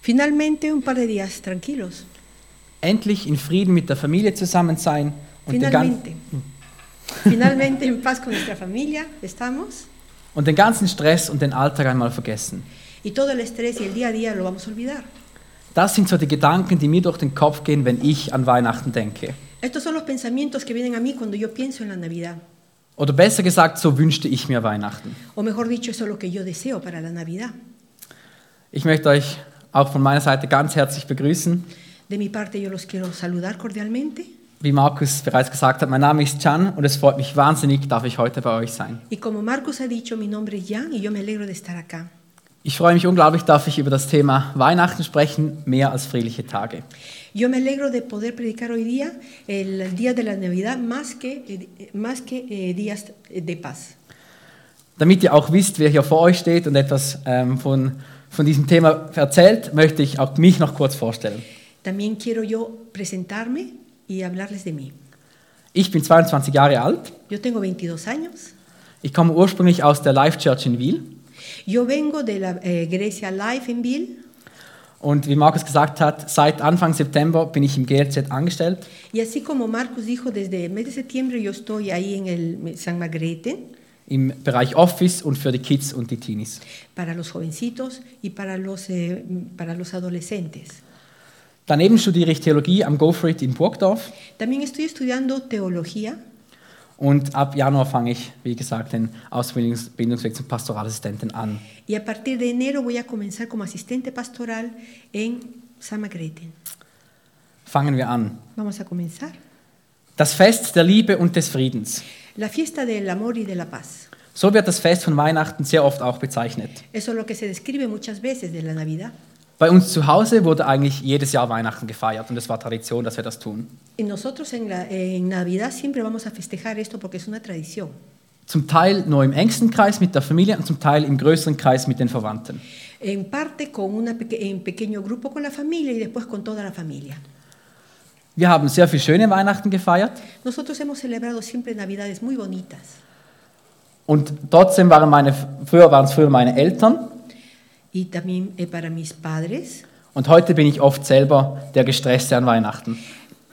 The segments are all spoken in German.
Finalmente, un par de días tranquilos. Endlich in Frieden mit der Familie zusammen sein und den, gan Finalmente. Finalmente en paz con nuestra familia estamos. und den ganzen Stress und den Alltag einmal vergessen. Y todo el estrés y el día a día lo vamos a olvidar. Das sind so die Gedanken, die mir durch den Kopf gehen, wenn ich an Weihnachten denke. Estos son los pensamientos que vienen a mí cuando yo pienso en la Navidad. Oder besser gesagt, so wünschte ich mir Weihnachten. O mejor dicho, eso es lo que yo deseo para la Navidad. Ich möchte euch auch von meiner Seite ganz herzlich begrüßen. De mi parte, yo los quiero saludar cordialmente. Wie Markus bereits gesagt hat, mein Name ist Can und es freut mich wahnsinnig, darf ich heute bei euch sein. Y como Marcos ha dicho, mi nombre es Jan y yo me alegro de estar acá. Ich freue mich unglaublich, darf ich über das Thema Weihnachten sprechen, mehr als friedliche Tage. Yo me alegro de poder predicar hoy día el día de la Navidad más que, más que eh, días de paz. Damit ihr auch wisst, wer hier vor euch steht und etwas ähm, von, von diesem Thema erzählt, möchte ich auch mich noch kurz vorstellen. También quiero yo presentarme y hablarles de mí. Ich bin 22 Jahre alt. Yo tengo 22 años. Ich komme ursprünglich aus der Life Church in Wiel. Yo vengo de la eh, Iglesia Life en Bill Und wie Markus gesagt hat, seit Anfang September bin ich im GLZ angestellt. y así como Marcos dijo, desde el mes de septiembre yo estoy ahí en el San Margarete im Bereich Office und für die Kids und die Teenies. para los jovencitos y para los, eh, para los adolescentes. Daneben studiere ich Theologie am Go For It in Burgdorf También estoy estudiando teología und ab Januar fange ich, wie gesagt, den Ausbildungsweg zum Pastoralassistenten an. y a partir de enero voy a comenzar como asistente pastoral en San. Fangen wir an. Vamos a comenzar. Das Fest der Liebe und des Friedens. La fiesta del amor y de la paz. So wird das Fest von Weihnachten sehr oft auch bezeichnet. Eso es lo que se describe muchas veces de la Navidad. Bei uns zu Hause wurde eigentlich jedes Jahr Weihnachten gefeiert und es war Tradition, dass wir das tun. Y nosotros en, la- en Navidad siempre vamos a festejar esto porque es una tradición. Zum Teil nur im engsten Kreis mit der Familie und zum Teil im größeren Kreis mit den Verwandten. En parte con una en pequeño grupo con la familia y después con toda la familia. Wir haben sehr viel schöne Weihnachten gefeiert Nosotros hemos celebrado siempre Navidades muy bonitas. und trotzdem waren meine, früher waren es früher meine Eltern Y también eh, para mis padres. und heute bin ich oft selber der Gestresste an Weihnachten.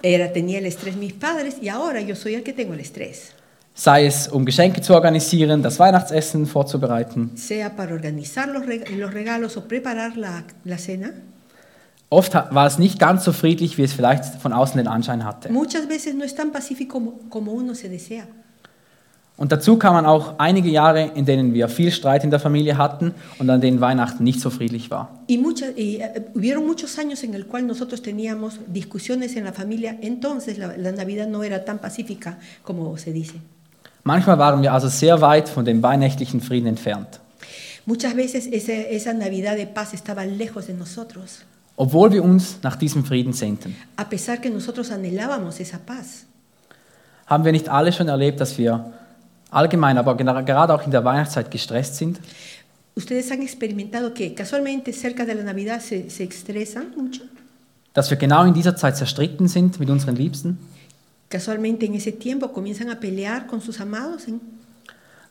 Era, tenía el estrés mis padres y ahora yo soy el que tengo el estrés. Sei es um Geschenke zu organisieren, das Weihnachtsessen vorzubereiten. Sea para organizar los regalos o preparar la, la cena. Oft war es nicht ganz so friedlich, wie es vielleicht von außen den Anschein hatte. Muchas veces no es tan pacífico como, como uno se desea. Und dazu kamen auch einige Jahre, in denen wir viel Streit in der Familie hatten und an denen Weihnachten nicht so friedlich war. Y, muchas, y eh, hubieron muchos años en el cual nosotros teníamos discusiones en la familia, entonces la, la Navidad no era tan pacífica como se dice. Manchmal waren wir also sehr weit von dem weihnachtlichen Frieden entfernt. Muchas veces ese- esa Navidad de paz estaba lejos de nosotros, obwohl wir uns nach diesem Frieden sehnten. a pesar que nosotros anhelábamos esa paz. Haben wir nicht alle schon erlebt, dass wir allgemein, aber gerade auch in der Weihnachtszeit gestresst sind? Ustedes han experimentado que casualmente cerca de la Navidad se, se estresan mucho. Dass wir genau in dieser Zeit zerstritten sind mit unseren Liebsten? Casualmente en ese tiempo comienzan a pelear con sus amados. ¿eh?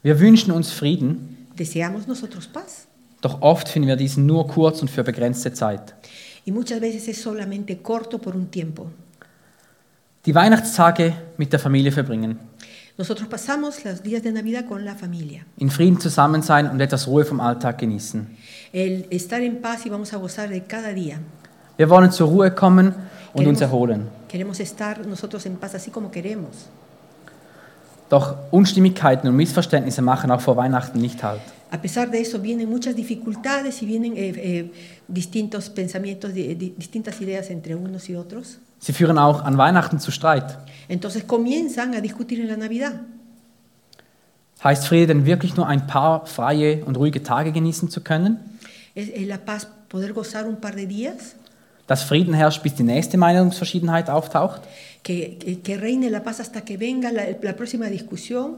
Wir wünschen uns Frieden, Deseamos nosotros paz. doch oft finden wir diesen nur kurz und für begrenzte Zeit. Y muchas veces es solamente corto por un tiempo. Die Weihnachtstage mit der Familie verbringen, Nosotros pasamos los días de Navidad con la familia. in Frieden zusammen sein und etwas Ruhe vom Alltag genießen. El estar en paz y vamos a gozar de cada día. Wir wollen zur Ruhe kommen und uns Queremos- erholen. Queremos estar nosotros en paz así como queremos. Doch Unstimmigkeiten und Missverständnisse machen auch vor Weihnachten nicht halt. A pesar de eso vienen muchas dificultades y vienen eh, eh, distintos pensamientos, di- di- distintas ideas entre unos y otros. Sie führen auch an Weihnachten zu Streit. Entonces comienzan a discutir en la Navidad. Heißt Friede denn wirklich nur ein paar freie und ruhige Tage genießen zu können? Es, la paz poder gozar un par de días, Dass Frieden herrscht, bis die nächste Meinungsverschiedenheit auftaucht? que, que- reine la paz hasta que venga la, la próxima discusión.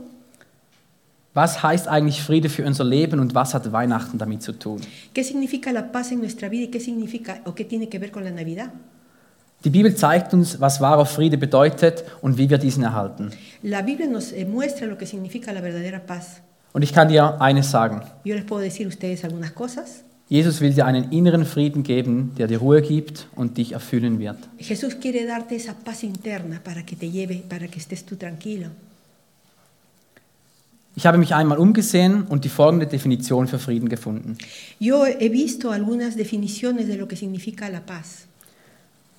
Was heißt eigentlich Friede für unser Leben und was hat Weihnachten damit zu tun? ¿Qué significa la paz en nuestra vida y qué significa o qué tiene que ver con la Navidad? Die Bibel zeigt uns, was wahrer Friede bedeutet und wie wir diesen erhalten. La Biblia nos eh, muestra lo que significa la verdadera paz. Und ich kann dir eines sagen. Yo les puedo decir ustedes algunas cosas. Jesus will dir einen inneren Frieden geben, der dir Ruhe gibt und dich erfüllen wird. Jesús quiere darte esa paz interna para que te lleve, para que estés tú tranquilo. Ich habe mich einmal umgesehen und die folgende Definition für Frieden gefunden. Yo he visto algunas definiciones de lo que significa la paz.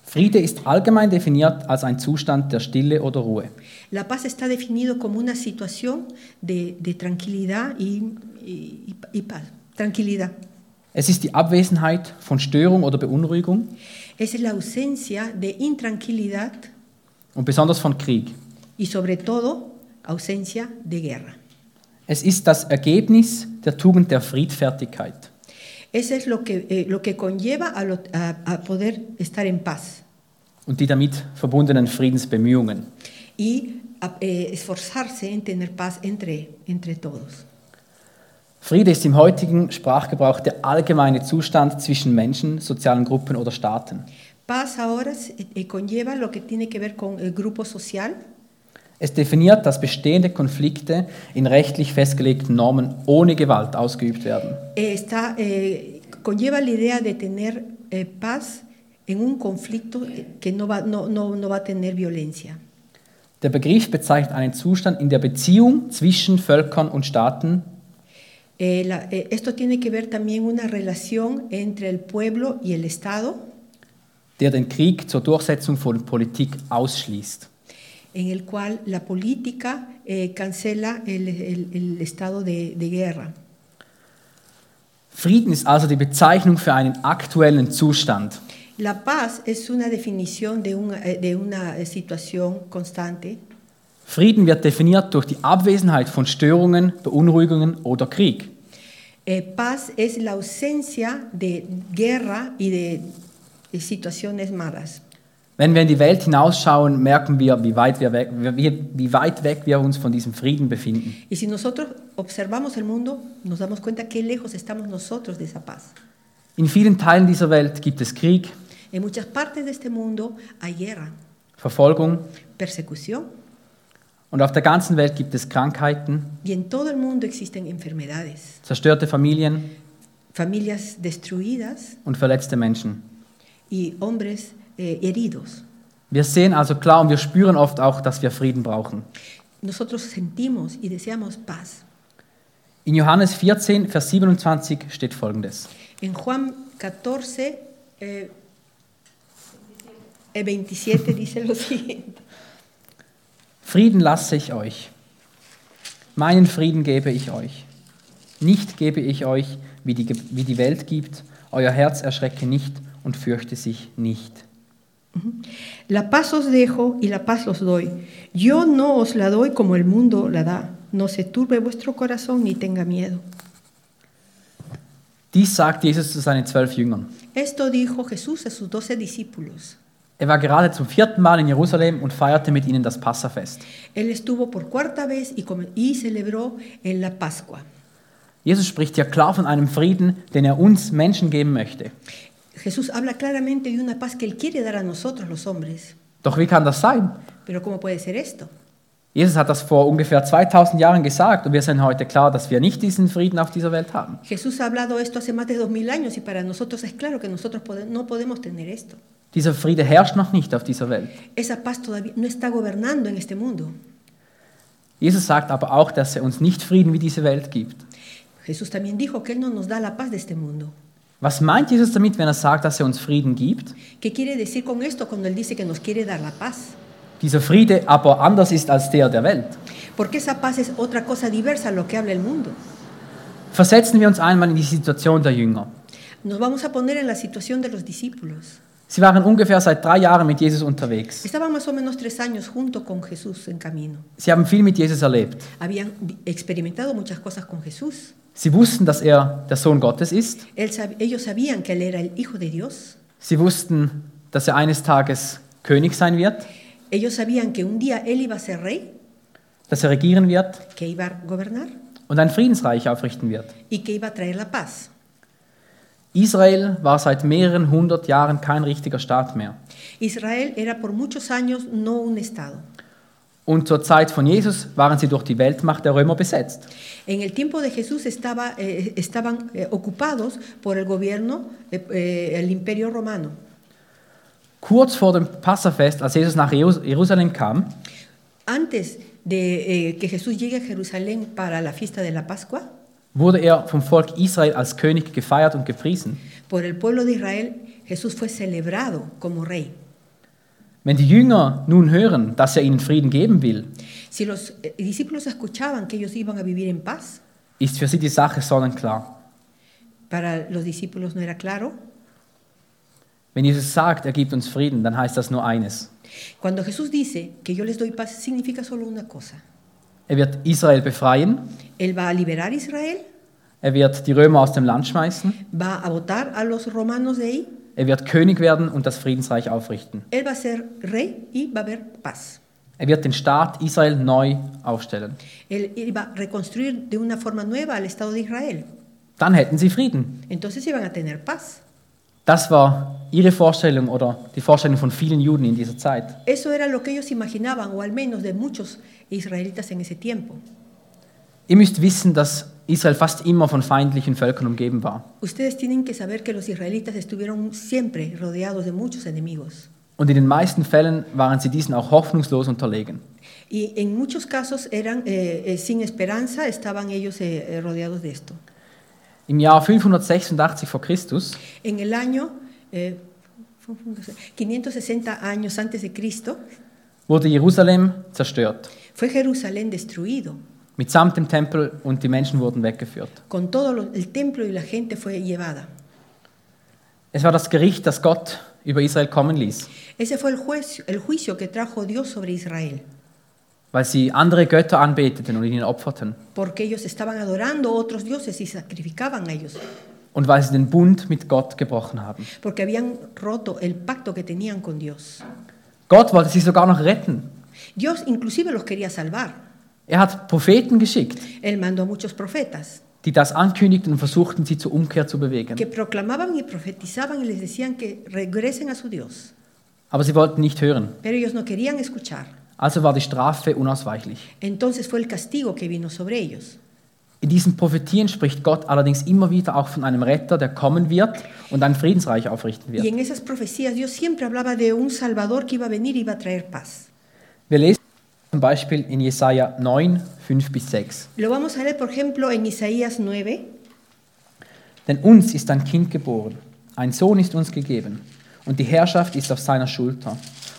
Friede ist allgemein definiert als ein Zustand der Stille oder Ruhe. La paz está definido como una situación de, de tranquilidad y, y- y paz. Tranquilidad. Es ist die Abwesenheit von Störung oder Beunruhigung Es la ausencia de intranquilidad und besonders von Krieg. y sobre todo ausencia de guerra. Es ist das Ergebnis der Tugend der Friedfertigkeit. Eso es lo que, eh, lo que conlleva a, lo- a- a poder estar en paz und die damit verbundenen Friedensbemühungen. y a- eh, esforzarse en tener paz entre, entre todos. Friede ist im heutigen Sprachgebrauch der allgemeine Zustand zwischen Menschen, sozialen Gruppen oder Staaten. Paz ahora eh, conlleva lo que tiene que ver con el grupo social, Es definiert, dass bestehende Konflikte in rechtlich festgelegten Normen ohne Gewalt ausgeübt werden. eh, está, eh, conlleva la idea de tener eh, paz en un conflicto que no va, no, no, no va a tener violencia. Der Begriff bezeichnet einen Zustand in der Beziehung zwischen Völkern und Staaten, Eh, la- eh, esto tiene que ver también una relación entre el pueblo y el Estado, der den Krieg zur Durchsetzung von Politik ausschließt. en el cual la política eh, cancela el, el- el estado de, de guerra. Frieden ist also die Bezeichnung für einen aktuellen Zustand. La paz es una definición de una, eh, de una eh, situación constante. Frieden wird definiert durch die Abwesenheit von Störungen, Beunruhigungen oder Krieg. Eh, paz es la ausencia de guerra y de, de situaciones malas. Wenn wir in die Welt hinausschauen, merken wir, wie weit, wir weg, wie, wie weit weg wir uns von diesem Frieden befinden. Y si nosotros observamos el mundo, nos damos cuenta qué lejos estamos nosotros de esa paz. In vielen Teilen dieser Welt gibt es Krieg, En muchas partes de este mundo hay guerra, Verfolgung persecución, und auf der ganzen Welt gibt es Krankheiten, y en todo el mundo existen enfermedades, zerstörte Familien familias destruidas und verletzte Menschen. y hombres eh, heridos. Wir sehen also klar und wir spüren oft auch, dass wir Frieden brauchen. Nosotros sentimos y deseamos paz. In Johannes 14, Vers 27 steht folgendes. En Juan 14, eh, eh, 27 dice lo siguiente. Frieden lasse ich euch. Meinen Frieden gebe ich euch. Nicht gebe ich euch, wie die, wie die Welt gibt. Euer Herz erschrecke nicht und fürchte sich nicht. La paz os dejo y la paz os doy. Yo no os la doy como el mundo la da. No se turbe vuestro corazón ni tenga miedo. Dies sagt Jesus zu seinen zwölf Jüngern. Esto dijo Jesús a sus doce discípulos. Er war gerade zum vierten Mal in Jerusalem und feierte mit ihnen das Passafest. Él estuvo por cuarta vez y, y celebró en la Pascua. Jesus spricht hier klar von einem Frieden, den er uns Menschen geben möchte. Jesús habla claramente de una paz que Él quiere dar a nosotros los hombres. Doch wie kann das sein? Pero ¿cómo puede ser esto? Jesus hat das vor ungefähr 2000 Jahren gesagt und wir sind heute klar, dass wir nicht diesen Frieden auf dieser Welt haben. Jesús ha hablado esto hace más de dos mil años y para nosotros es claro que nosotros pode- no podemos tener esto. Dieser Friede herrscht noch nicht auf dieser Welt. Esa paz todavía no está gobernando en este mundo. Jesus sagt aber auch, dass er uns nicht Frieden wie diese Welt gibt. Jesús también dijo que Él no nos da la paz de este mundo. Was meint Jesus damit, wenn er sagt, dass er uns Frieden gibt? ¿Qué quiere decir con esto cuando Él dice que nos quiere dar la paz? Dieser Friede aber anders ist als der der Welt. Porque esa paz es otra cosa diversa a lo que habla el mundo. Versetzen wir uns einmal in die Situation der Jünger. Nos vamos a poner en la situación de los discípulos. Sie waren ungefähr seit drei Jahren mit Jesus unterwegs. Estaban más o menos tres años junto con Jesús en camino. Sie haben viel mit Jesus erlebt. Habían experimentado muchas cosas con Jesús. Sie wussten, dass er der Sohn Gottes ist. Ellos sabían que Él era el Hijo de Dios. Sie wussten, dass er eines Tages König sein wird, Ellos sabían que un día Él iba a ser rey, dass er regieren wird que iba a gobernar und ein Friedensreich aufrichten wird. y que iba a traer la paz. Israel war seit mehreren hundert Jahren kein richtiger Staat mehr. Israel era por muchos años no un Estado. Und zur Zeit von Jesus waren sie durch die Weltmacht der Römer besetzt. En el tiempo de Jesús estaba, eh, estaban eh, ocupados por el gobierno, eh, eh, el imperio romano. Kurz vor dem Passafest, als Jesus nach Jerus- Jerusalem kam, Antes de eh, que Jesús llegue a Jerusalén para la fiesta de la Pascua, wurde er vom Volk Israel als König gefeiert und gepriesen. por el pueblo de Israel, Jesús fue celebrado como rey. Wenn die Jünger nun hören, dass er ihnen Frieden geben will, Si los eh, discípulos escuchaban que ellos iban a vivir en paz, ist für sie die Sache sonnenklar. para los discípulos no era claro. Wenn Jesus sagt, er gibt uns Frieden, dann heißt das nur eines. Cuando Jesús dice que yo les doy paz, significa solo una cosa. Er wird Israel befreien, Él va a liberar Israel, er wird die Römer aus dem Land schmeißen, va a votar a los romanos de ahí, er wird König werden und das Friedensreich aufrichten. Él va a ser rey y va a haber paz. Er wird den Staat Israel neu aufstellen. Él iba a reconstruir de una forma nueva al Estado de Israel. Dann hätten sie Frieden. Entonces iban a tener paz. Das war ihre Vorstellung oder die Vorstellung von vielen Juden in dieser Zeit. Eso era lo que ellos imaginaban, o al menos de muchos israelitas en ese tiempo. Ihr müsst wissen, dass Israel fast immer von feindlichen Völkern umgeben war. Ustedes tienen que saber que los israelitas estuvieron siempre rodeados de muchos enemigos. Und in den meisten Fällen waren sie diesen auch hoffnungslos unterlegen. Y en muchos casos eran eh, eh, sin esperanza, estaban ellos eh, eh, rodeados de esto. Im Jahr 586 vor Christus En el año eh, 560 años antes de Cristo, wurde Jerusalem zerstört, fue Jerusalén destruido. mitsamt dem Tempel und die Menschen wurden weggeführt. Con todo lo- el templo y la gente fue llevada. Es war das Gericht, das Gott über Israel kommen ließ, Ese fue el, juicio, el juicio que trajo Dios sobre Israel, weil sie andere Götter anbeteten und ihnen opferten porque ellos estaban adorando otros dioses y sacrificaban a ellos, und weil sie den Bund mit Gott gebrochen haben. porque habían roto el pacto que tenían con Dios. Gott wollte sie sogar noch retten. Dios inclusive los quería salvar. Er hat Propheten geschickt, Él mandó a muchos profetas die das ankündigten und versuchten, sie zur Umkehr zu bewegen. que proclamaban y profetizaban y les decían que regresen a su Dios, Aber sie wollten nicht hören. pero ellos no querían escuchar. Also war die Strafe unausweichlich. Entonces fue el castigo que vino sobre ellos. In diesen Prophetien spricht Gott allerdings immer wieder auch von einem Retter, der kommen wird und ein Friedensreich aufrichten Y wird. en esas profecías Dios siempre hablaba de un Salvador que iba a venir y iba a traer paz. Wir lesen zum Beispiel in Jesaja 9, 5 bis 6. Lo vamos a leer, por ejemplo, en Isaías 9. Denn uns ist ein Kind geboren, ein Sohn ist uns gegeben, und die Herrschaft ist auf seiner Schulter.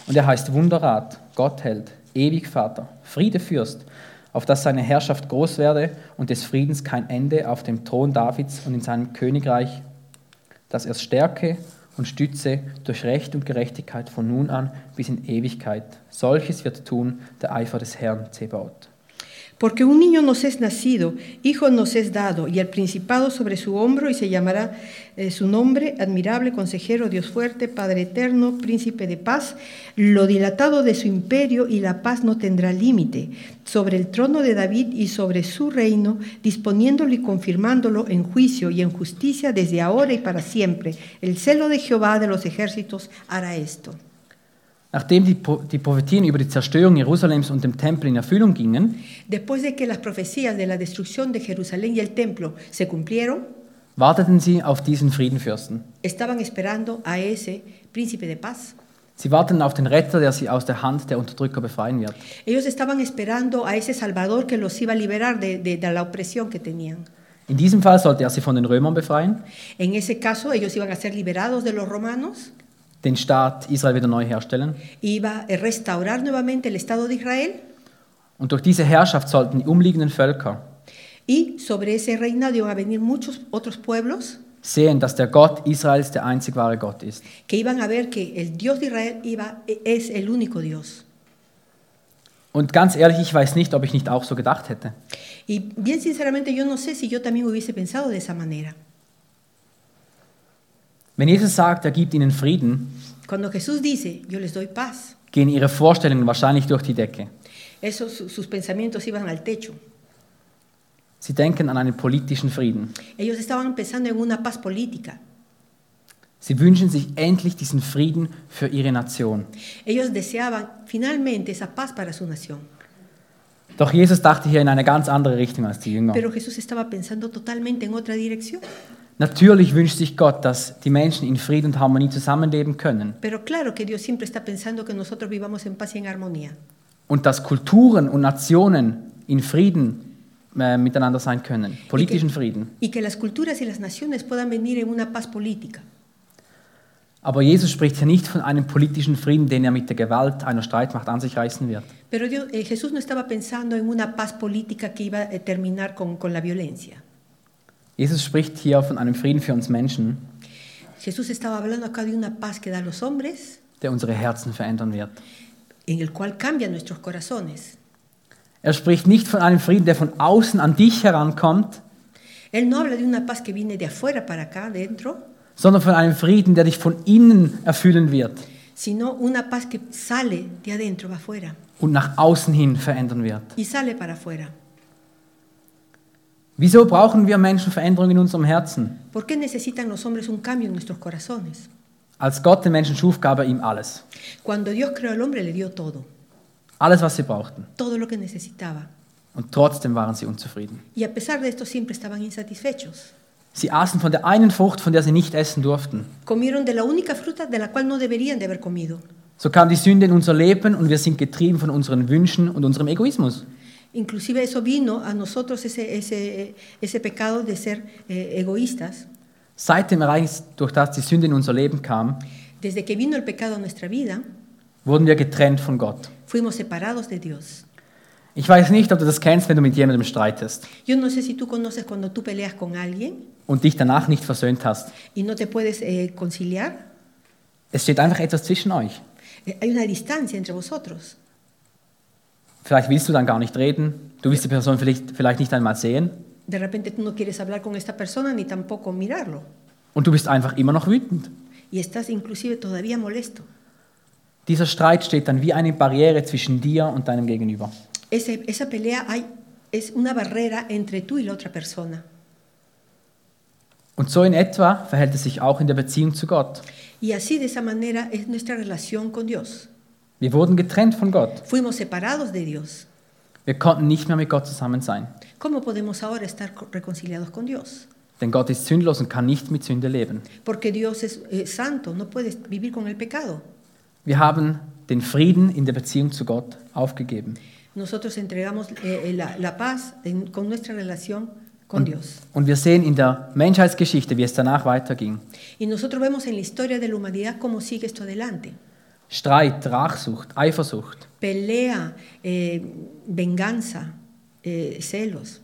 Und er heißt Wunderrat, Gottheld, ewig Vater, Friedefürst, auf dass seine Herrschaft groß werde und des Friedens kein Ende auf dem Thron Davids und in seinem Königreich, dass er stärke und stütze durch Recht und Gerechtigkeit von nun an bis in Ewigkeit. Solches wird tun der Eifer des Herrn Zebaoth. Porque un niño nos es nacido, hijo nos es dado, y el principado sobre su hombro, y se llamará eh, su nombre, admirable, consejero, Dios fuerte, Padre eterno, príncipe de paz. Lo dilatado de su imperio y la paz no tendrá límite, sobre el trono de David y sobre su reino, disponiéndolo y confirmándolo en juicio y en justicia desde ahora y para siempre. El celo de Jehová de los ejércitos hará esto. Nachdem die, die Prophetien über die Zerstörung Jerusalems und dem Tempel in Erfüllung gingen, Después de que las profecías de la destrucción de Jerusalén y el templo se cumplieron, warteten sie auf diesen Friedenfürsten. estaban esperando a ese príncipe de paz. Sie warteten auf den Retter, der sie aus der Hand der Unterdrücker befreien wird. Ellos estaban esperando a ese Salvador que los iba a liberar de, de- de la opresión que tenían. In diesem Fall sollte er sie von den Römern befreien, En ese caso, ellos iban a ser liberados de los romanos, den Staat Israel wieder neu herstellen. iba a restaurar nuevamente el Estado de Israel Und durch diese Herrschaft sollten die umliegenden Völker y sobre ese reinado iban a venir muchos otros pueblos sehen, dass der Gott Israels der einzig wahre Gott ist. que iban a ver que el Dios de Israel iba, es el único Dios. Und ganz ehrlich, ich weiß nicht, ob ich nicht auch so gedacht hätte. Y bien sinceramente yo no sé si yo también hubiese pensado de esa manera. Wenn Jesus sagt, er gibt ihnen Frieden, Cuando Jesús dice, yo les doy paz, gehen ihre Vorstellungen wahrscheinlich durch die Decke. esos, sus pensamientos iban al techo. Sie denken an einen politischen Frieden. Ellos estaban pensando en una paz política. Sie wünschen sich endlich diesen Frieden für ihre Nation. Ellos deseaban finalmente esa paz para su nación. Doch Jesus dachte hier in eine ganz andere Richtung als die Jünger. Pero Jesús estaba pensando totalmente en otra dirección. Natürlich wünscht sich Gott, dass die Menschen in Frieden und Harmonie zusammenleben können Pero claro que Dios siempre está pensando que nosotros vivamos en paz y en armonía. und dass Kulturen und Nationen in Frieden äh, miteinander sein können, politischen Frieden. Y que las culturas y las naciones puedan venir en una paz política. Aber Jesus spricht hier nicht von einem politischen Frieden, den er mit der Gewalt einer Streitmacht an sich reißen wird. Pero Dios- eh, Jesús no estaba pensando en una paz política que iba a terminar con, con la violencia. Jesus spricht hier von einem Frieden für uns Menschen, Jesús estaba hablando acá de una paz que da a los hombres, der unsere Herzen verändern wird. en el cual cambia nuestros corazones. Er spricht nicht von einem Frieden, der von außen an dich herankommt, Él no habla de una paz que viene de afuera para acá, dentro, sondern von einem Frieden, der dich von innen erfüllen wird sino una paz que sale de adentro, va afuera, und nach außen hin verändern wird. y sale para afuera. Wieso brauchen wir Menschen Veränderung in unserem Herzen? ¿Por qué necesitan los hombres un cambio en nuestros corazones? Als Gott den Menschen schuf, gab er ihm alles. Cuando Dios creó al hombre le dio todo, Alles, was sie brauchten. todo lo que necesitaba. Und trotzdem waren sie unzufrieden. Y a pesar de esto siempre estaban insatisfechos. Sie aßen von der einen Frucht, von der sie nicht essen durften. Comieron de la única fruta de la cual no deberían de haber comido. So kam die Sünde in unser Leben und wir sind getrieben von unseren Wünschen und unserem Egoismus. Inclusive eso vino a nosotros ese, ese, ese pecado de ser eh, egoístas. Seit dem Ereignis, durch das die Sünde in unser Leben kam, Desde que vino el pecado a nuestra vida, wurden wir getrennt von Gott. fuimos separados de Dios. Ich weiß nicht, ob du das kennst, wenn du mit jemandem streitest Yo no sé si tú conoces cuando tú peleas con alguien und dich danach nicht versöhnt hast. y no te puedes eh, conciliar. Es steht einfach etwas zwischen euch. Eh, hay una distancia entre vosotros. Vielleicht willst du dann gar nicht reden. Du willst die Person vielleicht, vielleicht nicht einmal sehen. De repente tú no quieres hablar con esta persona ni tampoco mirarlo. Und du bist einfach immer noch wütend. Y estás inclusive todavía molesto. Dieser Streit steht dann wie eine Barriere zwischen dir und deinem Gegenüber. Ese- esa pelea hay, es una barrera entre tú y la otra persona. Und so in etwa verhält es sich auch in der Beziehung zu Gott. Y así de esa manera es nuestra relación con Dios. Wir wurden getrennt von Gott. Fuimos separados de Dios. Wir konnten nicht mehr mit Gott zusammen sein. ¿Cómo podemos ahora estar co- reconciliados con Dios? Denn Gott ist sündlos und kann nicht mit Sünde leben. Porque Dios es eh, santo, no puedes vivir con el pecado. Wir haben den Frieden in der Beziehung zu Gott aufgegeben. Nosotros entregamos eh, eh, la, la paz en- con nuestra relación con Dios. Und wir sehen in der Menschheitsgeschichte, wie es danach weiterging. Y nosotros vemos en la historia de la humanidad cómo sigue esto adelante. Streit, Rachsucht, Eifersucht, Pelea, eh, venganza, eh, celos,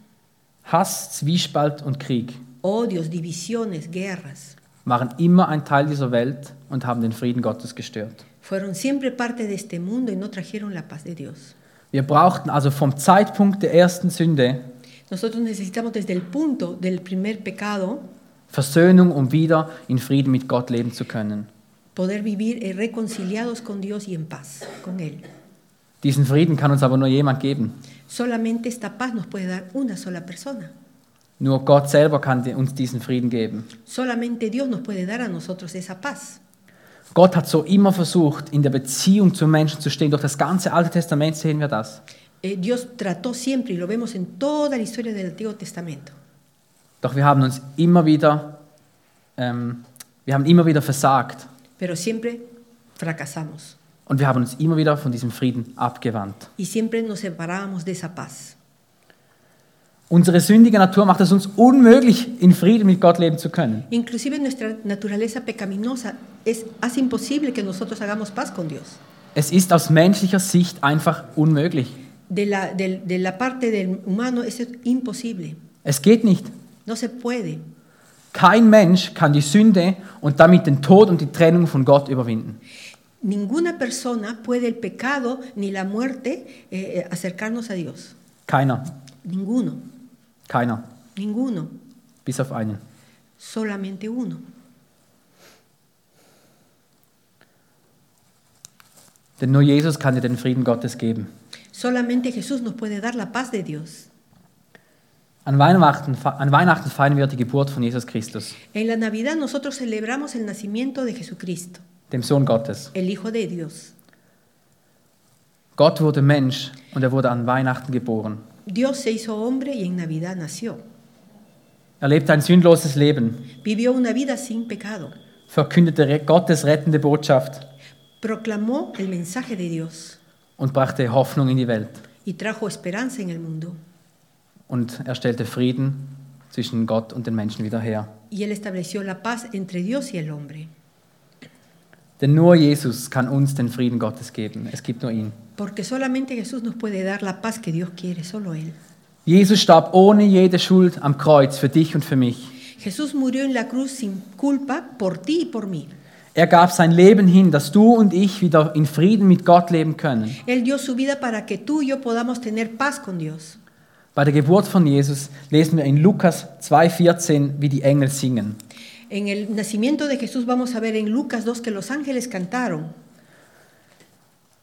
Hass, Zwiespalt und Krieg odios, divisiones, guerras. waren immer ein Teil dieser Welt und haben den Frieden Gottes gestört. Fueron siempre parte de este mundo y no trajeron la paz de Dios. Wir brauchten also vom Zeitpunkt der ersten Sünde Nosotros necesitamos desde el punto del primer pecado Versöhnung, um wieder in Frieden mit Gott leben zu können. Poder vivir eh, reconciliados con Dios y en paz con Él. Diesen Frieden kann uns aber nur jemand geben. Solamente esta paz nos puede dar una sola persona. Nur Gott selber kann uns diesen Frieden geben. Solamente Dios nos puede dar a nosotros esa paz. Gott hat so immer versucht, in der Beziehung zum Menschen zu stehen. Durch das ganze Alte Testament sehen wir das. Eh, Dios trató siempre, y lo vemos en toda la historia del Antiguo Testamento, Doch wir haben uns immer wieder, ähm, wir haben immer wieder versagt. Pero siempre fracasamos Und wir haben uns immer wieder von diesem Frieden abgewandt. y siempre nos separábamos de esa paz. Unsere sündige Natur macht es uns unmöglich, in Frieden mit Gott leben zu können. Inclusive nuestra naturaleza pecaminosa es, hace imposible que nosotros hagamos paz con Dios. Es ist aus menschlicher Sicht einfach unmöglich. De la, del- de la parte del humano es imposible, Es geht nicht. no se puede. Kein Mensch kann die Sünde und damit den Tod und die Trennung von Gott überwinden. Ninguna persona puede el pecado ni la muerte eh, eh, acercarnos a Dios. Keiner. Ninguno, Keiner. ninguno, Bis auf einen. solamente uno. Denn nur Jesus kann dir den Frieden Gottes geben. Solamente Jesús nos puede dar la paz de Dios. An Weihnachten, an Weihnachten feiern wir die Geburt von Jesus Christus, En la Navidad nosotros celebramos el nacimiento de Jesucristo, dem Sohn Gottes. el Hijo de Dios. Gott wurde Mensch und er wurde an Weihnachten geboren. Dios se hizo hombre y en Navidad nació. Er lebte ein sündloses Leben, Vivió una vida sin pecado. verkündete Gottes rettende Botschaft Proclamó el mensaje de Dios und brachte Hoffnung in die Welt. y trajo esperanza en el mundo. Und er stellte Frieden zwischen Gott und den Menschen wieder her. Y él estableció la paz entre Dios y el hombre. Denn nur Jesus kann uns den Frieden Gottes geben. Es gibt nur ihn. Porque solamente Jesús nos puede dar la paz que Dios quiere, solo Él. Jesus starb ohne jede Schuld am Kreuz für dich und für mich. Jesús murió en la cruz sin culpa por ti y por mí. Er gab sein Leben hin, dass du und ich wieder in Frieden mit Gott leben können. Él dio su vida para que tú y yo podamos tener paz con Dios. Bei der Geburt von Jesus lesen wir in Lukas 2,14, wie die Engel singen. En el nacimiento de Jesús vamos a ver en Lucas 2 que los ángeles cantaron.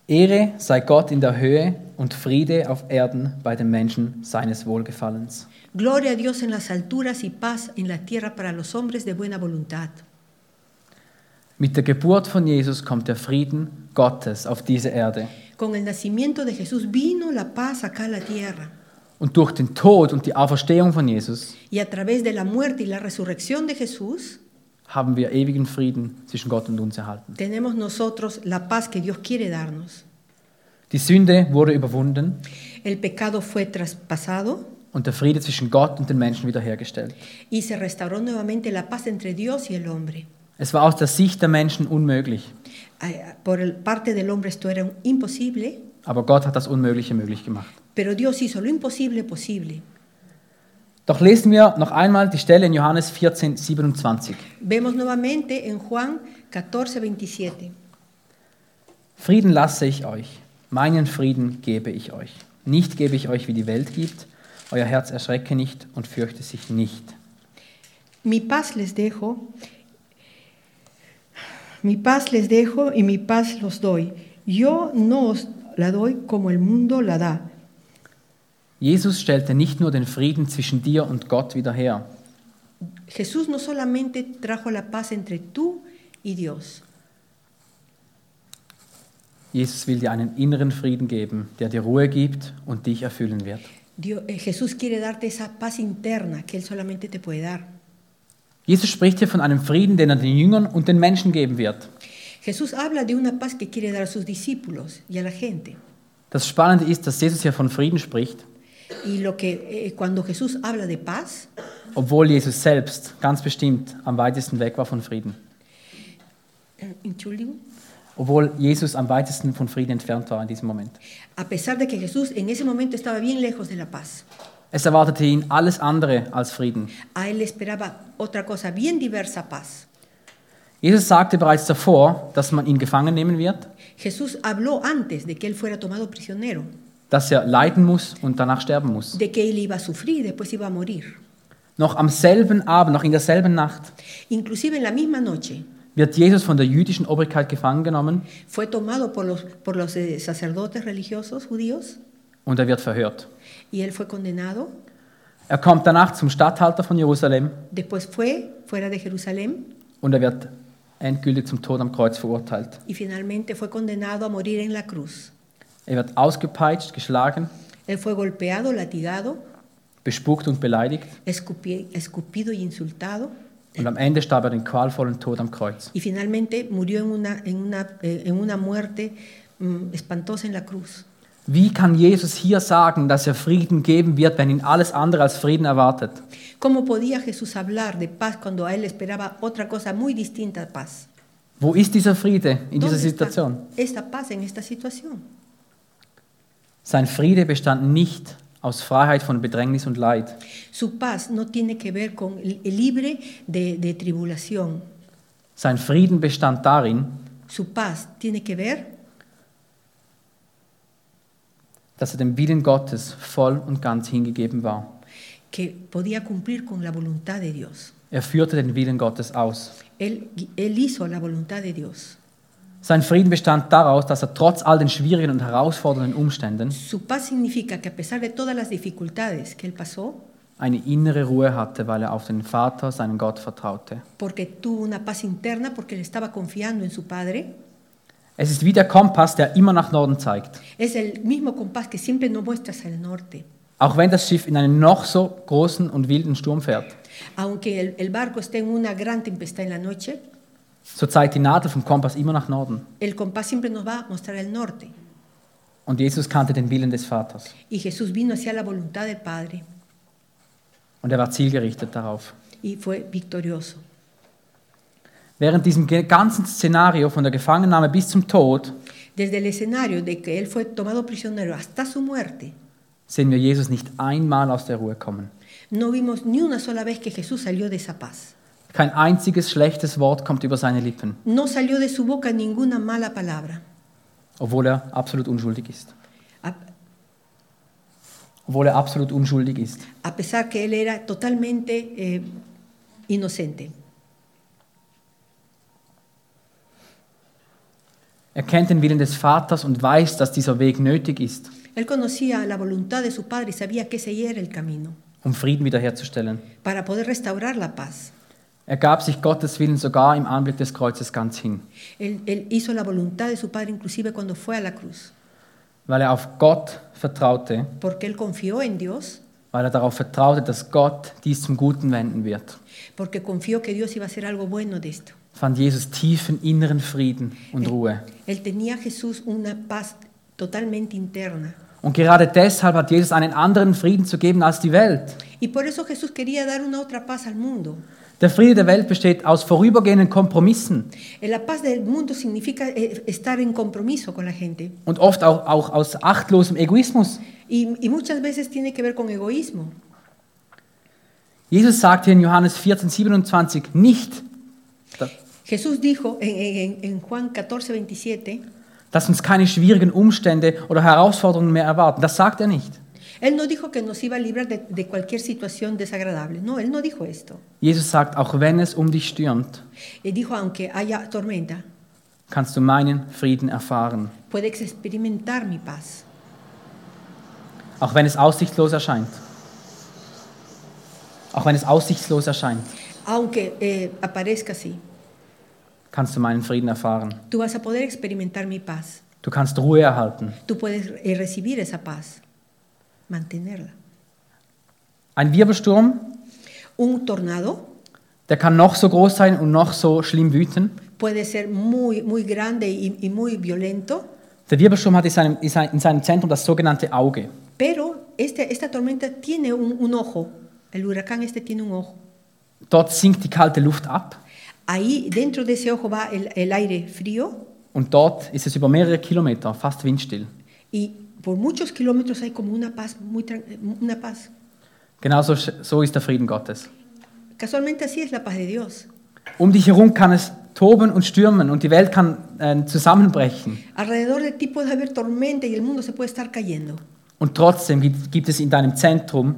Ehre sei Gott in der Höhe und Friede auf Erden bei den Menschen seines Wohlgefallens. Gloria a Dios en las alturas y paz en la tierra para los hombres de buena voluntad. Mit der Geburt von Jesus kommt der Frieden Gottes auf diese Erde. Con el nacimiento de Jesús vino la paz acá a la tierra. Und durch den Tod und die Auferstehung von Jesus Y a través de la muerte y la resurrección de Jesús, haben wir ewigen Frieden zwischen Gott und uns erhalten. tenemos nosotros la paz que Dios quiere darnos. Die Sünde wurde überwunden El pecado fue traspasado und der Friede zwischen Gott und den Menschen wiederhergestellt. y se restauró nuevamente la paz entre Dios y el hombre. Es war aus der Sicht der Menschen unmöglich, Ah, Por el- parte del hombre esto era imposible, aber Gott hat das Unmögliche möglich gemacht. Pero Dios hizo lo imposible posible. Doch lesen wir noch einmal die Stelle in Johannes 14, 27. Vemos nuevamente en Juan 14, 27. Frieden lasse ich euch, meinen Frieden gebe ich euch. Nicht gebe ich euch, wie die Welt gibt. Euer Herz erschrecke nicht und fürchte sich nicht. Mi paz les dejo, mi paz les dejo y mi paz los doy. Yo no os la doy como el mundo la da. Jesus stellte nicht nur den Frieden zwischen dir und Gott wieder her. Jesús no solamente trajo la paz entre tú y Dios. Jesus will dir einen inneren Frieden geben, der dir Ruhe gibt und dich erfüllen wird. Dios- eh, Jesús quiere darte esa paz interna que Él solamente te puede dar. Jesus spricht hier von einem Frieden, den er den Jüngern und den Menschen geben wird. Jesús habla de una paz que quiere dar a sus discípulos y a la gente. Das Spannende ist, dass Jesus hier von Frieden spricht, Y lo que eh, cuando Jesús habla de paz, obwohl Jesus selbst ganz bestimmt am weitesten weg war von Frieden. Entschuldigung, Obwohl Jesus am weitesten von Frieden entfernt war in diesem Moment. a pesar de que Jesús en ese momento estaba bien lejos de la paz, Es erwartete ihn alles andere als Frieden. a él esperaba otra cosa bien diversa paz. Jesus sagte bereits davor, dass man ihn gefangen nehmen wird, Jesús habló antes de que él fuera tomado prisionero, dass er leiden muss und danach sterben muss. de que él iba a sufrir después iba a morir. Noch am selben Abend, noch in derselben Nacht, Inclusive en la misma noche wird Jesus von der jüdischen Obrigkeit gefangen genommen fue tomado por los, por los eh, sacerdotes religiosos judíos und er wird verhört. y él fue condenado. Er kommt danach zum Statthalter von Jerusalem Después fue fuera de Jerusalén und er wird endgültig zum Tod am Kreuz verurteilt. y finalmente fue condenado a morir en la cruz. Er wird ausgepeitscht, geschlagen, Él fue golpeado, latigado, bespuckt und beleidigt escupi- escupido y insultado und am Ende starb er den qualvollen Tod am Kreuz. y finalmente murió en una, en una, eh, en una muerte mm, espantosa en la cruz. Wie kann Jesus hier sagen, dass er Frieden geben wird, wenn ihn alles andere als Frieden erwartet? ¿Cómo podía Jesús hablar de paz cuando a él esperaba otra cosa muy distinta a paz? Wo ist dieser Friede in dieser ¿Dónde está Situation? esta paz en esta situación? Sein Friede bestand nicht aus Freiheit von Bedrängnis und Leid. Su paz no tiene que ver con libre de, de tribulación. Sein Frieden bestand darin, Su paz tiene que ver dass er dem Willen Gottes voll und ganz hingegeben war. que podía cumplir con la voluntad de Dios. Er führte den Willen Gottes aus. Él, él hizo la voluntad de Dios. Sein Frieden bestand daraus, dass er trotz all den schwierigen und herausfordernden Umständen Su paz significa que a pesar de todas las dificultades que él pasó, eine innere Ruhe hatte, weil er auf den Vater, seinen Gott, vertraute. porque tuvo una paz interna, porque él estaba confiando en su Padre. Es ist wie der Kompass, der immer nach Norden zeigt. Es el mismo compás que siempre nos muestra hacia el norte. Auch wenn das Schiff in einen noch so großen und wilden Sturm fährt, Aunque el, el barco esté en una gran tempestad en la noche, so zeigt die Nadel vom Kompass immer nach Norden. el compás siempre nos va a mostrar el norte. Und Jesus kannte den Willen des Vaters. Y Jesús vino hacia la voluntad del Padre Und er war zielgerichtet darauf. y fue victorioso. Während diesem ganzen Szenario von der Gefangennahme bis zum Tod Desde el escenario de que él fue tomado prisionero hasta su muerte, sehen wir Jesus nicht einmal aus der Ruhe kommen. no vimos ni una sola vez que Jesús salió de esa paz. Kein einziges schlechtes Wort kommt über seine Lippen, No salió de su boca ninguna mala palabra, obwohl er absolut unschuldig ist. a, Obwohl er absolut unschuldig ist. a pesar que él era totalmente eh, inocente. Er kennt den Willen des Vaters und weiß, dass dieser Weg nötig ist, Él conocía la voluntad de su Padre y sabía que ese era el camino um Frieden wiederherzustellen. para poder restaurar la paz. Er gab sich Gottes Willen sogar im Anblick des Kreuzes ganz hin, Él, él hizo la voluntad de su Padre inclusive cuando fue a la cruz, weil er auf Gott vertraute, porque él confió en Dios, weil er darauf vertraute, dass Gott dies zum Guten wenden wird. porque confió que Dios iba a hacer algo bueno de esto. Fand Jesus tiefen inneren Frieden und Ruhe. Él tenía Jesús una paz totalmente interna. Und gerade deshalb hat Jesus einen anderen Frieden zu geben als die Welt. Y por eso Jesús quería dar una otra paz al mundo. Der Friede der Welt besteht aus vorübergehenden Kompromissen Eh, La paz del mundo significa eh, estar en compromiso con la gente. und oft auch, auch aus achtlosem Egoismus. Y, y muchas veces tiene que ver con egoísmo. Jesus sagt hier in Johannes 14, 27 nicht, Jesús dijo en, en- en Juan 14, 27, dass uns keine schwierigen Umstände oder Herausforderungen mehr erwarten. Das sagt er nicht. Él no dijo que nos iba a librar de, de cualquier situación desagradable. No, Él no dijo esto. Jesus sagt, auch wenn es um dich stürmt, Él dijo, aunque haya tormenta, kannst du meinen Frieden erfahren. puedes experimentar mi paz. Auch wenn es aussichtslos erscheint. Auch wenn es aussichtslos erscheint, Aunque eh, aparezca así, kannst du meinen Frieden erfahren. tú vas a poder experimentar mi paz. Du kannst Ruhe erhalten. Tú puedes eh, recibir esa paz, mantenerla. Ein Wirbelsturm, Un tornado der kann noch so groß sein und noch so schlimm wüten. puede ser muy, muy grande y, y muy violento, Der Wirbelsturm hat in seinem, in seinem- in seinem Zentrum das sogenannte Auge. pero este, esta tormenta tiene un, un ojo. El huracán este tiene un ojo. Dort sinkt die kalte Luft ab Ahí dentro de ese ojo va el, el aire frío und dort ist es über mehrere Kilometer fast windstill. y por muchos kilómetros hay como una paz, muy tran- una paz. Genauso so ist der Frieden Gottes. Casualmente así es la paz de Dios. Um dich herum kann es toben und stürmen und die Welt kann äh, zusammenbrechen. Alrededor de ti puede haber tormenta y el mundo se puede estar cayendo. Und trotzdem gibt, gibt es in deinem Zentrum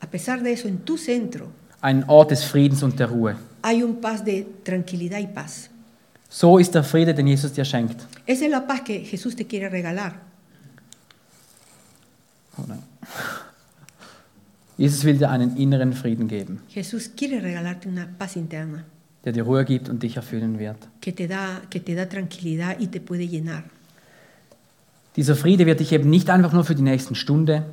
A pesar de eso, en tu centro einen Ort des Friedens und der Ruhe. hay un paz de tranquilidad y paz. So ist der Friede, den Jesus dir schenkt. Esa es la paz que Jesús te quiere regalar. Oder? Jesus will dir einen inneren Frieden geben, Jesús quiere regalarte una paz interna der dir Ruhe gibt und dich erfüllen wird. que te da, que te da tranquilidad y te puede llenar. Dieser Friede wird dich eben nicht einfach nur für die nächsten Stunde,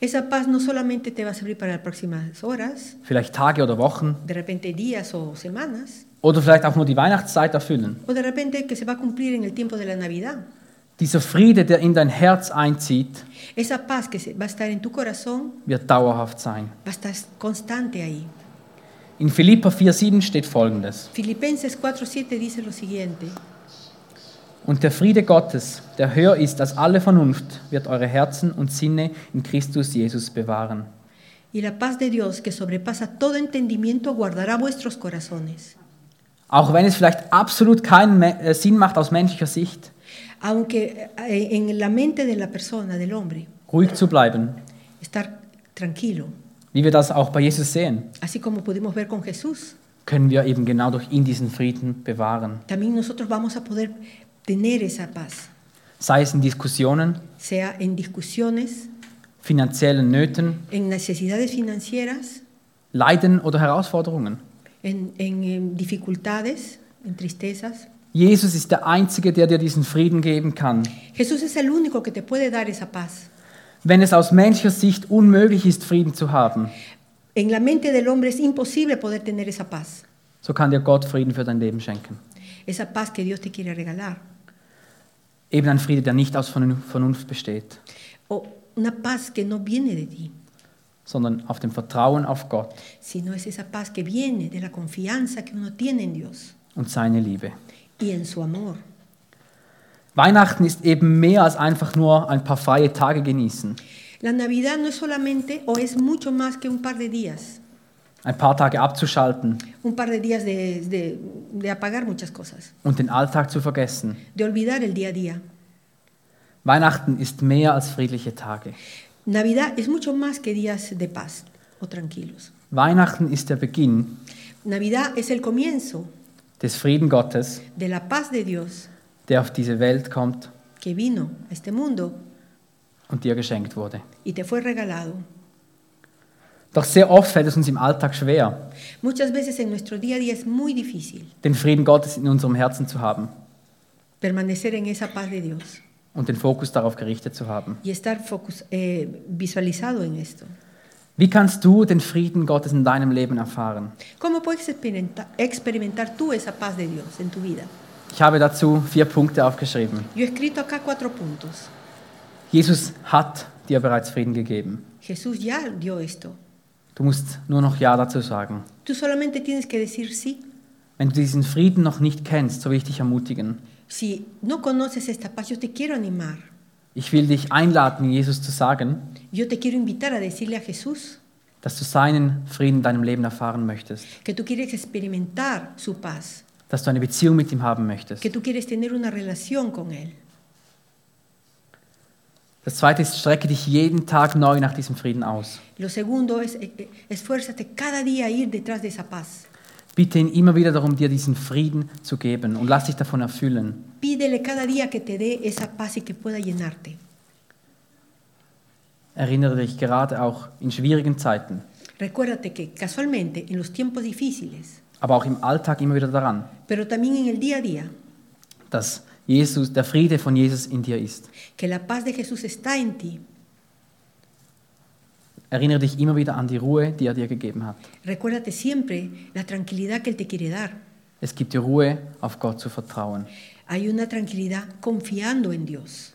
Esa paz no solamente te va a servir para las próximas horas, vielleicht Tage oder Wochen de repente días o semanas, oder vielleicht auch nur die Weihnachtszeit erfüllen. o de repente que se va a cumplir en el tiempo de la Navidad. Dieser Friede, der in dein Herz einzieht, Esa paz que va a estar en tu corazón wird dauerhaft sein. va a estar constante ahí. In Philippa 4,7 steht folgendes. Filipenses 4:7 dice lo siguiente. Und der Friede Gottes, der höher ist als alle Vernunft, wird eure Herzen und Sinne in Christus Jesus bewahren. Y la paz de Dios, que sobrepasa todo entendimiento, guardará vuestros corazones. Auch wenn es vielleicht absolut keinen Me- äh, Sinn macht aus menschlicher Sicht, Aunque eh, en la mente de la persona, del hombre, ruhig zu bleiben, estar tranquilo, wie wir das auch bei Jesus sehen, así como pudimos ver con Jesús, können wir eben genau durch ihn diesen Frieden bewahren. también nosotros vamos a poder tener esa paz, Sei es in Diskussionen, sea en discusiones, finanziellen Nöten, en necesidades financieras, Leiden oder Herausforderungen. en, en, em, dificultades, en tristezas. Jesus ist der Einzige, der dir diesen Frieden geben kann. Jesús es el único que te puede dar esa paz. Wenn es aus menschlicher Sicht unmöglich ist, Frieden zu haben, En la mente del hombre es imposible poder tener esa paz, so kann dir Gott Frieden für dein Leben schenken. esa paz que Dios te quiere regalar. Eben ein Friede, der nicht aus Vernun- Vernunft besteht, O una paz que no viene de ti, sondern auf dem Vertrauen auf Gott sino es esa paz que viene de la confianza que uno tiene en Dios und seine Liebe. Y en su amor. Weihnachten ist eben mehr als einfach nur ein paar freie Tage genießen, La Navidad no es solamente o es mucho más que un par de días, ein paar Tage abzuschalten un par de días de, de- de apagar muchas cosas, und den Alltag zu vergessen. de olvidar el día a día. Weihnachten ist mehr als friedliche Tage. Navidad es mucho más que días de paz o tranquilos. Weihnachten ist der Beginn Navidad es el comienzo des Frieden Gottes, de la paz de Dios der auf diese Welt kommt que vino a este mundo und dir geschenkt wurde. y te fue regalado. Doch sehr oft fällt es uns im Alltag schwer, Muchas veces en nuestro día a día es muy difícil den Frieden Gottes in unserem Herzen zu haben permanecer en esa paz de Dios und den Fokus darauf gerichtet zu haben. y estar focus- eh, visualizado en esto. Wie kannst du den Frieden Gottes in deinem Leben erfahren? ¿Cómo puedes experimenta- experimentar tú esa paz de Dios en tu vida? Ich habe dazu vier Punkte aufgeschrieben. Yo he escrito acá cuatro puntos. Jesus hat dir bereits Frieden gegeben. Jesús ya dio esto. Du musst nur noch Ja dazu sagen. Tú solamente tienes que decir sí. Wenn du diesen Frieden noch nicht kennst, so will ich dich ermutigen. Si no conoces esta paz, yo te quiero animar. Ich will dich einladen, Jesus zu sagen, Yo te quiero invitar a decirle a Jesús dass du seinen Frieden in deinem Leben erfahren möchtest, que tú quieres experimentar su paz, dass du eine Beziehung mit ihm haben möchtest. que tú quieres tener una relación con Él. Das zweite ist, strecke dich jeden Tag neu nach diesem Frieden aus. Lo segundo es, eh, eh, esfuérzate cada día a ir detrás de esa paz. Bitte ihn immer wieder darum, dir diesen Frieden zu geben und lass dich davon erfüllen. Pídele cada día que te dé esa paz y que pueda llenarte. Erinnere dich gerade auch in schwierigen Zeiten, Recuérdate que casualmente en los tiempos difíciles, aber auch im Alltag immer wieder daran, pero también en el día a día, dass Jesus, der Friede von Jesus in dir ist. que la paz de Jesús está en ti. Erinnere dich immer wieder an die Ruhe, die er dir gegeben hat. Recuérdate siempre la tranquilidad que Él te quiere dar. Es gibt dir Ruhe, auf Gott zu vertrauen. Hay una tranquilidad confiando en Dios.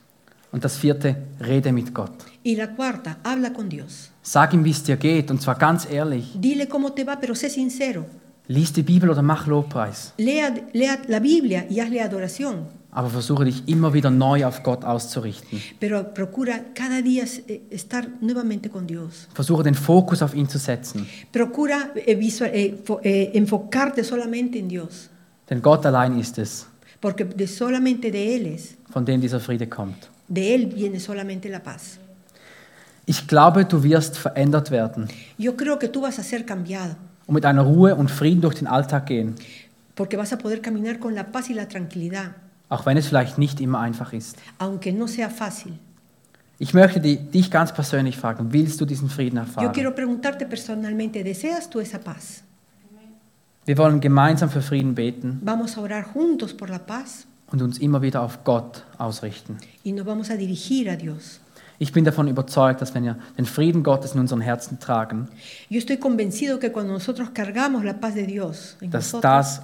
Und das vierte, rede mit Gott. Y la cuarta, habla con Dios. Sag ihm, wie es dir geht, und zwar ganz ehrlich. Dile cómo te va, pero sé sincero. Lies die Bibel oder mach Lobpreis. Lea, lea la Biblia y hazle adoración, Aber versuche dich immer wieder neu auf Gott auszurichten. pero procura cada día eh, estar nuevamente con Dios. Versuche den Fokus auf ihn zu setzen. Procura eh, visual- eh, eh, enfocarte solamente en Dios, Denn Gott allein ist es, porque de solamente de Él es, von dem dieser Friede kommt. de Él viene solamente la paz. Ich glaube, du wirst verändert werden Yo creo que tú vas a ser cambiado, und mit einer Ruhe und Frieden durch den Alltag gehen, porque vas a poder caminar con la paz y la tranquilidad, auch wenn es vielleicht nicht immer einfach ist. aunque no sea fácil. Ich möchte di- dich ganz persönlich fragen, willst du diesen Frieden Yo erfahren? quiero preguntarte personalmente, ¿deseas tú esa paz? Wir wollen gemeinsam für Frieden beten Vamos a orar juntos por la paz und uns immer wieder auf Gott ausrichten. y nos vamos a dirigir a Dios. Ich bin davon überzeugt, dass wenn wir den Frieden Gottes in unseren Herzen tragen, Yo estoy convencido que cuando nosotros cargamos la paz de Dios en dass nosotros, das,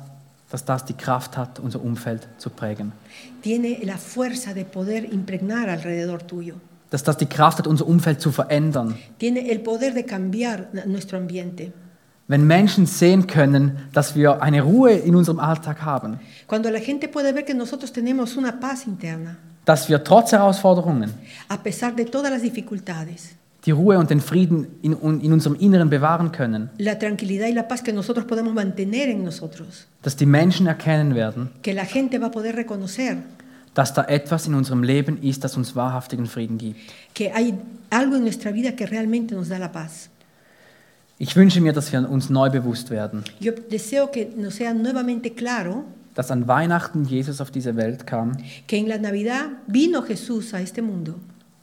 dass das die Kraft hat, unser Umfeld zu prägen. tiene la fuerza de poder impregnar alrededor tuyo. Dass das die Kraft hat, unser Umfeld zu verändern. Tiene el poder de cambiar nuestro ambiente. Wenn Menschen sehen können, dass wir eine Ruhe in unserem Alltag haben, Cuando la gente puede ver que nosotros tenemos una paz interna, dass wir trotz Herausforderungen a pesar de todas las dificultades, die Ruhe und den Frieden in, in unserem Inneren bewahren können, la tranquilidad y la paz que nosotros podemos mantener en nosotros, dass die Menschen erkennen werden, que la gente va a poder reconocer dass da etwas in unserem Leben ist, das uns wahrhaftigen Frieden gibt. que hay algo en nuestra vida que realmente nos da la paz. Ich wünsche mir, dass wir uns neu bewusst werden, Yo deseo que nos sea nuevamente claro dass an Weihnachten Jesus auf diese Welt kam, que en la Navidad vino Jesús a este mundo,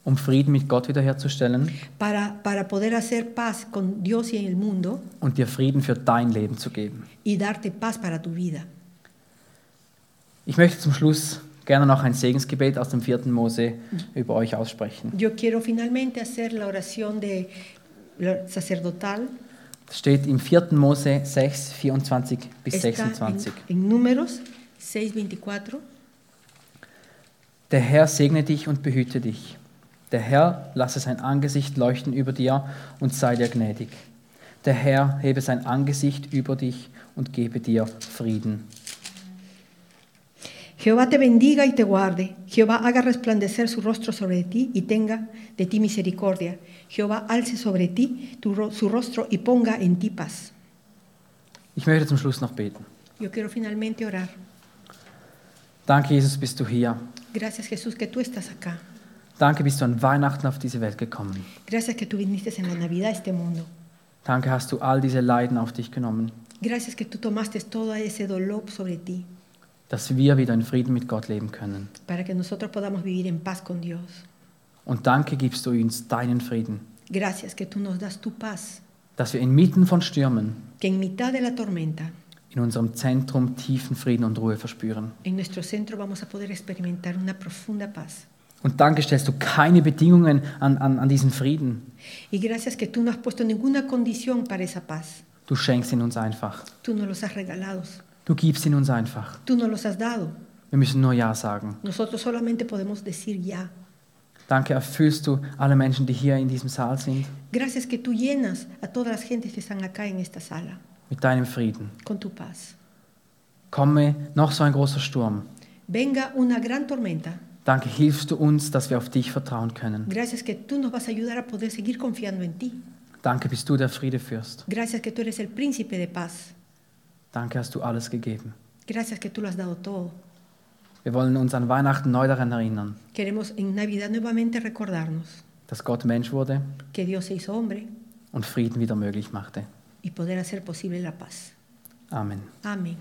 um Frieden mit Gott wiederherzustellen para, para poder hacer paz con Dios y en el mundo und dir Frieden für dein Leben zu geben. y darte paz para tu vida. Ich möchte zum Schluss gerne noch ein Segensgebet aus dem 4. Mose über euch aussprechen. Yo quiero finalmente hacer la oración de sacerdotal. Das steht im 4. Mose 6, 24 bis Está en, 26. en Números 6:24. Der Herr segne dich und behüte dich. Der Herr lasse sein Angesicht leuchten über dir und sei dir gnädig. Der Herr hebe sein Angesicht über dich und gebe dir Frieden. Jehová te bendiga y te guarde. Jehová haga resplandecer su rostro sobre ti y tenga de ti misericordia. Jehová alce sobre ti tu su rostro y ponga en ti paz. Ich möchte zum Schluss noch beten. Yo quiero finalmente orar. Danke, Jesus, bist du hier. Gracias Jesús que tú estás acá. Danke, bist du an Weihnachten auf diese Welt gekommen. Gracias que tú viniste en la Navidad a este mundo. Danke, hast du all diese Leiden auf dich genommen, Gracias que tú tomaste todo ese dolor sobre ti dass wir wieder in Frieden mit Gott leben können. para que nosotros podamos vivir en paz con Dios. Und danke gibst du uns deinen Frieden, Gracias que tú nos das tu paz, dass wir inmitten von Stürmen que en mitad de la tormenta, in unserem Zentrum tiefen Frieden und Ruhe verspüren. en nuestro centro vamos a poder experimentar una profunda paz. Und danke stellst du keine Bedingungen an, an, an diesen Frieden. Y gracias que tú no has puesto ninguna condición para esa paz. Du schenkst ihn uns einfach. Tú nos los has regalado. Du gibst ihn uns einfach. Tú nos los has dado. Wir müssen nur Ja sagen. Nosotros solamente podemos decir ya. Danke erfüllst du alle Menschen, die hier in diesem Saal sind, Gracias que tú llenas a todas las gentes que están acá en esta sala mit deinem Frieden. con tu paz. Komme noch so ein großer Sturm. Venga una gran tormenta. Danke hilfst du uns, dass wir auf dich vertrauen können. Gracias que tú nos vas a ayudar a poder seguir confiando en ti. Danke bist du der Friedefürst. Gracias que tú eres el príncipe de paz. Danke hast du alles gegeben. Gracias que tú lo has dado todo. Wir wollen uns an Weihnachten neu daran erinnern, Queremos en Navidad nuevamente recordarnos dass Gott Mensch wurde que Dios se hizo hombre und Frieden wieder möglich machte. y poder hacer posible la paz. Amen. Amén.